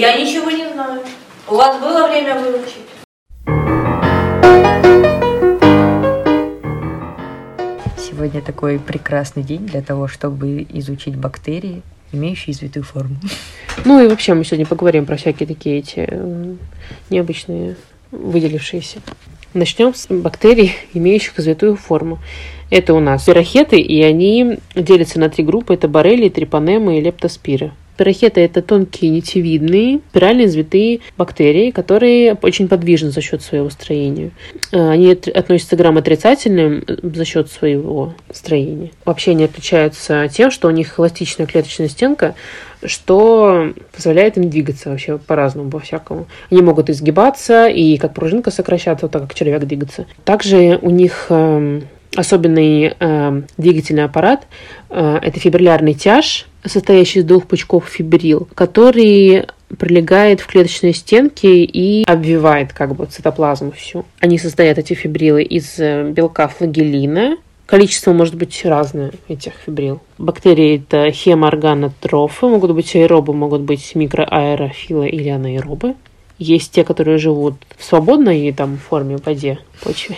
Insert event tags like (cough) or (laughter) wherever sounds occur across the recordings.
Я ничего не знаю. У вас было время выучить? Сегодня такой прекрасный день для того, чтобы изучить бактерии, имеющие извитую форму. Ну и вообще мы сегодня поговорим про всякие такие эти м, необычные выделившиеся. Начнем с бактерий, имеющих извитую форму. Это у нас пирохеты, и они делятся на три группы. Это боррелии, трипанемы и лептоспиры. Пирохеты – это тонкие нитевидные спиральные извитые бактерии, которые очень подвижны за счет своего строения. Э, Они от- относятся к грамотрицательным э, за счет своего строения. Вообще они отличаются тем, что у них эластичная клеточная стенка, что позволяет им двигаться вообще по-разному, по-всякому. Они могут изгибаться и как пружинка сокращаться, вот так как червяк двигаться. Также у них эм, особенный эм, двигательный аппарат э, это фибриллярный тяж, состоящий из двух пучков фибрил, который прилегает в клеточные стенки и обвивает как бы цитоплазму всю. Они состоят, эти фибрилы, из э, белка флагеллина. Количество может быть разное этих фибрил. Бактерии это хемоорганотрофы, могут быть аэробы, могут быть микроаэрофилы или анаэробы. Есть те, которые живут в свободной там форме в воде, почве.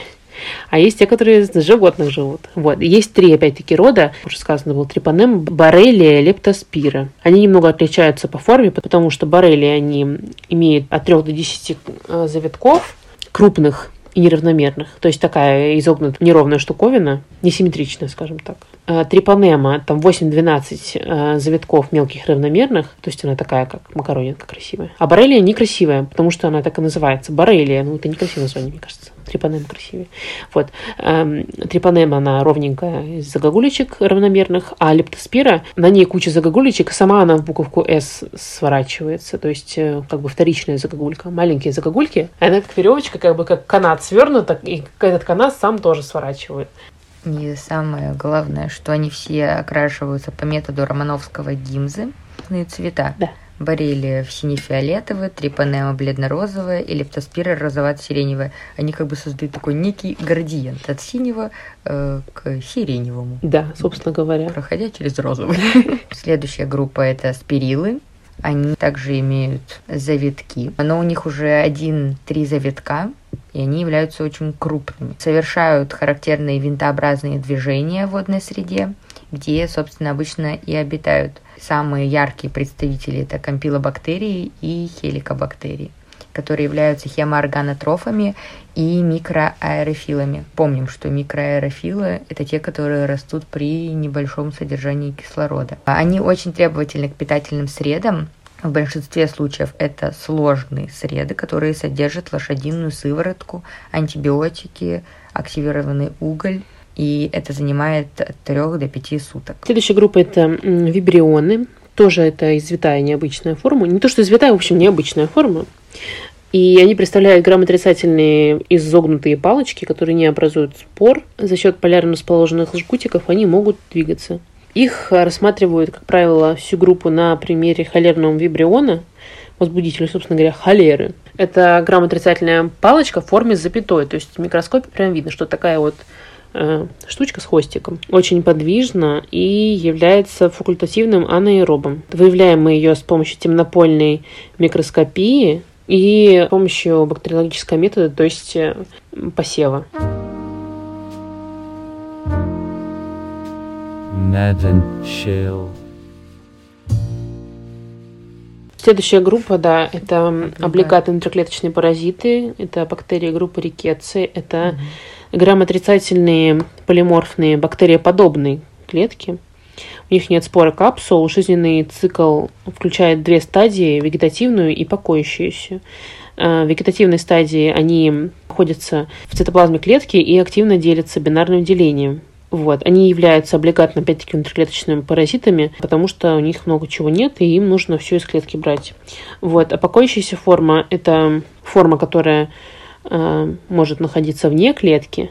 А есть те, которые из животных живут. Вот. Есть три, опять-таки, рода. Уже сказано было трипанем, боррелия, лептоспира. Они немного отличаются по форме, потому что боррелии, они имеют от 3 до 10 э, завитков крупных и неравномерных. То есть такая изогнутая неровная штуковина, несимметричная, скажем так. Э, Трипанема, там 8-12 э, завитков мелких равномерных, то есть она такая, как макаронинка красивая. А боррелия некрасивая, потому что она так и называется. Боррелия, ну это некрасивое название, мне кажется. Трипанема красивее. Вот. Эм, Трипанема, она ровненькая из загогулечек равномерных, а лептоспира, на ней куча загогулечек, сама она в буковку «С» сворачивается, то есть э, как бы вторичная загогулька. Маленькие загогульки, она как веревочка, как бы как канат свернута, и этот канат сам тоже сворачивает. И самое главное, что они все окрашиваются по методу романовского гимзы. Разные цвета. Да. Боррелия в сине-фиолетовые, трипанема бледно-розовая и лептоспира розовато-сиреневая. Они как бы создают такой некий градиент от синего э, к сиреневому, Да, собственно говоря. проходя через розовый. (laughs) Следующая группа это спирилы. Они также имеют завитки, но у них уже один-три завитка, и они являются очень крупными. Совершают характерные винтообразные движения в водной среде, где, собственно, обычно и обитают. Самые яркие представители это кампилобактерии и хеликобактерии, которые являются хемоорганотрофами и микроаэрофилами. Помним, что микроаэрофилы – это те, которые растут при небольшом содержании кислорода. Они очень требовательны к питательным средам, в большинстве случаев это сложные среды, которые содержат лошадиную сыворотку, антибиотики, активированный уголь, и это занимает от 3 до 5 суток. Следующая группа это вибрионы. Тоже это извитая необычная форма. Не то, что извитая, в общем, необычная форма. И они представляют грамотрицательные изогнутые палочки, которые не образуют спор. За счет полярно расположенных жгутиков они могут двигаться. Их рассматривают, как правило, всю группу на примере холерного вибриона, возбудителя, собственно говоря, холеры. Это грамотрицательная палочка в форме запятой. То есть в микроскопе прям видно, что такая вот штучка с хвостиком. Очень подвижна и является факультативным анаэробом. Выявляем мы ее с помощью темнопольной микроскопии и с помощью бактериологического метода, то есть э, посева. Следующая группа, да, это облигаты внутриклеточные паразиты, это бактерии группы рикетцы, это грамотрицательные полиморфные бактериоподобные клетки. У них нет спора капсул, жизненный цикл включает две стадии, вегетативную и покоящуюся. Э, В вегетативной стадии они находятся в цитоплазме клетки и активно делятся бинарным делением. Вот. Они являются облигатно, опять-таки, внутриклеточными паразитами, потому что у них много чего нет, и им нужно все из клетки брать. Вот. А покоящаяся форма – это форма, которая может находиться вне клетки.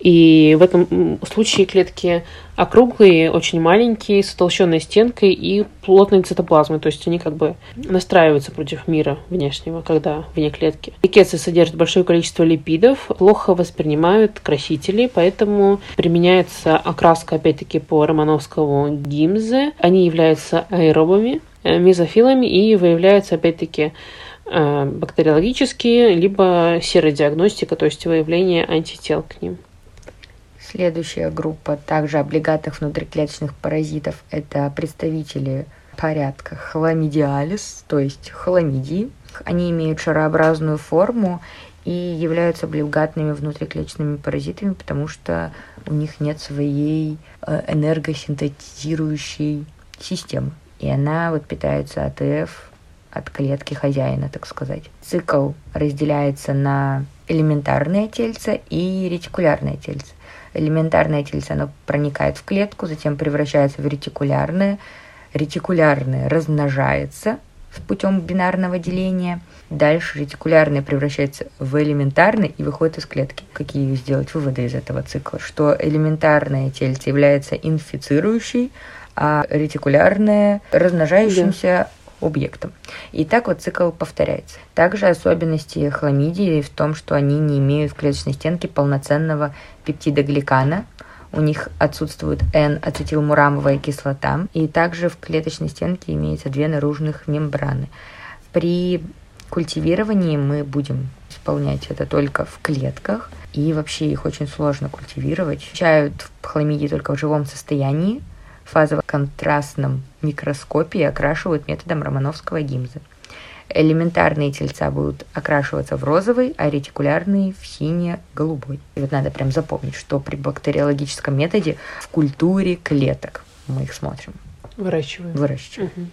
И в этом случае клетки округлые, очень маленькие, с утолщенной стенкой и плотной цитоплазмой. То есть они как бы настраиваются против мира внешнего, когда вне клетки. Рикетсы содержат большое количество липидов, плохо воспринимают красители, поэтому применяется окраска, опять-таки, по романовскому гимзе. Они являются аэробами. э, мезофилами и выявляются, опять-таки, э, бактериологические, либо серодиагностика, то есть выявление антител к ним. Следующая группа также облигатных внутриклеточных паразитов – это представители порядка хламидиалис, то есть хламидии. Они имеют шарообразную форму и являются облигатными внутриклеточными паразитами, потому что у них нет своей э, энергосинтетизирующей системы. И она вот питается АТФ от клетки хозяина, так сказать. Цикл разделяется на элементарное тельце и ретикулярное тельце. Элементарное тельце, оно проникает в клетку, затем превращается в ретикулярное. Ретикулярное размножается путем бинарного деления. Дальше ретикулярное превращается в элементарное и выходит из клетки. Какие сделать выводы из этого цикла? Что элементарное тельце является инфицирующей, а ретикулярное размножающимся объектом. И так вот цикл повторяется. Также особенности хламидии в том, что они не имеют в клеточной стенке полноценного пептида гликана, у них отсутствует N-ацетилмурамовая кислота, и также в клеточной стенке имеются две наружных мембраны. При культивировании мы будем исполнять это только в клетках, и вообще их очень сложно культивировать. Изучают хламидии только в живом состоянии, фазово-контрастном микроскопе и окрашивают методом романовского гимза. Элементарные тельца будут окрашиваться в розовый, а ретикулярные в сине-голубой. И вот надо прям запомнить, что при бактериологическом методе в культуре клеток мы их смотрим. Выращиваем. Выращиваем. Мгм.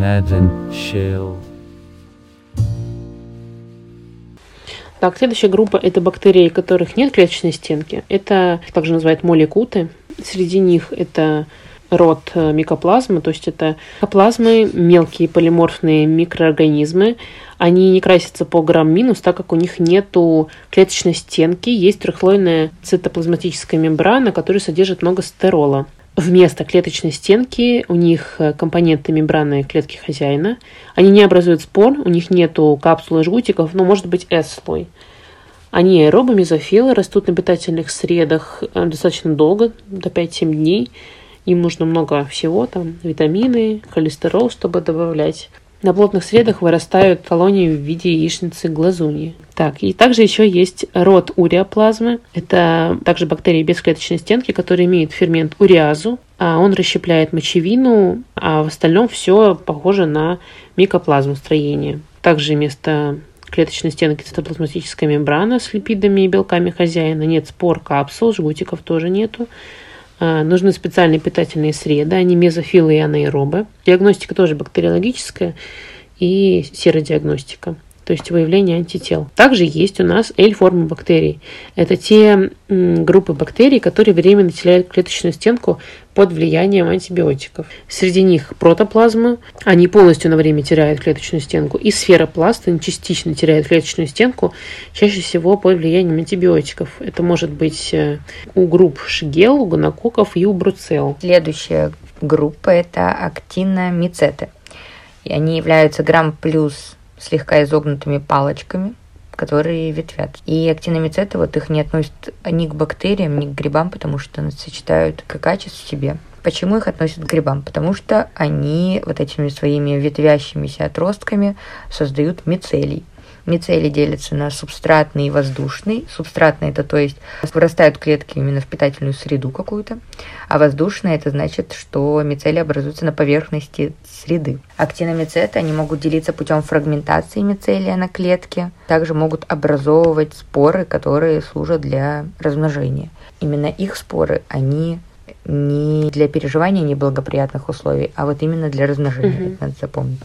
Ned and Так, следующая группа – это бактерии, у которых нет клеточной стенки. Это также называют молекуты. Среди них это род э, микоплазмы, то есть это микоплазмы, мелкие полиморфные микроорганизмы. Они не красятся по грамм-минус, так как у них нету клеточной стенки, есть трехслойная цитоплазматическая мембрана, которая содержит много стерола. Вместо клеточной стенки у них э, компоненты мембраны клетки хозяина. Они не образуют спор, у них нету капсулы жгутиков, но может быть S-слой. Они аэробы, мезофилы, растут на питательных средах э, достаточно долго, до 5-7 дней. Им нужно много всего, там витамины, холестерол, чтобы добавлять. На плотных средах вырастают колонии в виде яичницы глазуньи. Так, и также еще есть род уреоплазмы. Это также бактерии без клеточной стенки, которые имеют фермент уреазу. А он расщепляет мочевину, а в остальном все похоже на микоплазму строения. Также вместо клеточной стенки цитоплазматическая мембрана с липидами и белками хозяина. Нет спор, капсул, жгутиков тоже нету. А, Нужны специальные питательные среды, они мезофилы и анаэробы. Диагностика тоже бактериологическая и серодиагностика, то есть выявление антител. Также есть у нас L-формы бактерий. Это те группы бактерий, которые временно теряют клеточную стенку под влиянием антибиотиков. Среди них протоплазма, они полностью на время теряют клеточную стенку, и сферопласт, они частично теряют клеточную стенку, чаще всего под влиянием антибиотиков. Это может быть э, у групп шигел, у гонококков и у бруцелл. Следующая группа – это актиномицеты. И они являются грамм плюс слегка изогнутыми палочками, которые ветвят. И актиномицеты, вот их не относят ни к бактериям, ни к грибам, потому что они сочетают качеств в себе. Почему их относят к грибам? Потому что они вот этими своими ветвящимися отростками создают мицелий. Мицелий делится на субстратный и воздушный. Субстратный это то есть вырастают клетки именно в питательную среду какую-то, а воздушный это значит, что мицелий образуется на поверхности среды. Актиномицеты, они могут делиться путем фрагментации мицелия на клетке, также могут образовывать споры, которые служат для размножения. Именно их споры, они не для переживания неблагоприятных условий, а вот именно для размножения, это надо запомнить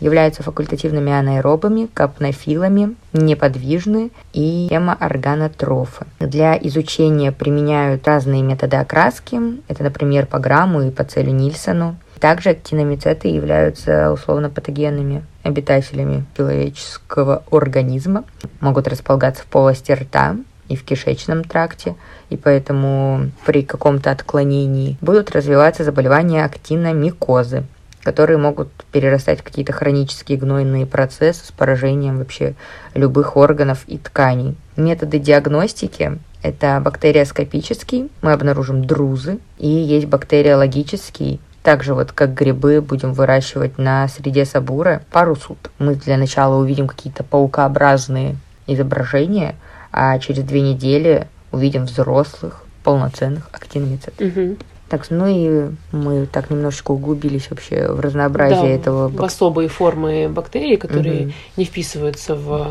являются факультативными анаэробами, капнофилами, неподвижны и гемоорганотрофы. Для изучения применяют разные методы окраски, это, например, по грамму и по целю Нильсону. Также актиномицеты являются условно-патогенными обитателями человеческого организма, могут располагаться в полости рта и в кишечном тракте, и поэтому при каком-то отклонении будут развиваться заболевания актиномикозы, которые могут перерастать в какие-то хронические гнойные процессы с поражением вообще любых органов и тканей. Методы диагностики – Это бактериоскопический, мы обнаружим друзы, и есть бактериологический, также вот как грибы будем выращивать на среде сабура пару суток. Мы для начала увидим какие-то паукообразные изображения, а через две недели увидим взрослых, полноценных актиномицет. Мгм. Так, ну и мы так немножечко углубились вообще в разнообразие Да, этого в особые формы бактерий, которые Мгм. не вписываются в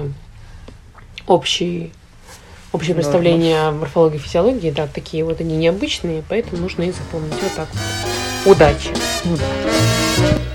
общий, общее представление о морфологии и физиологии. Да, такие вот они необычные, поэтому нужно их запомнить. Вот так вот. Удачи! Да.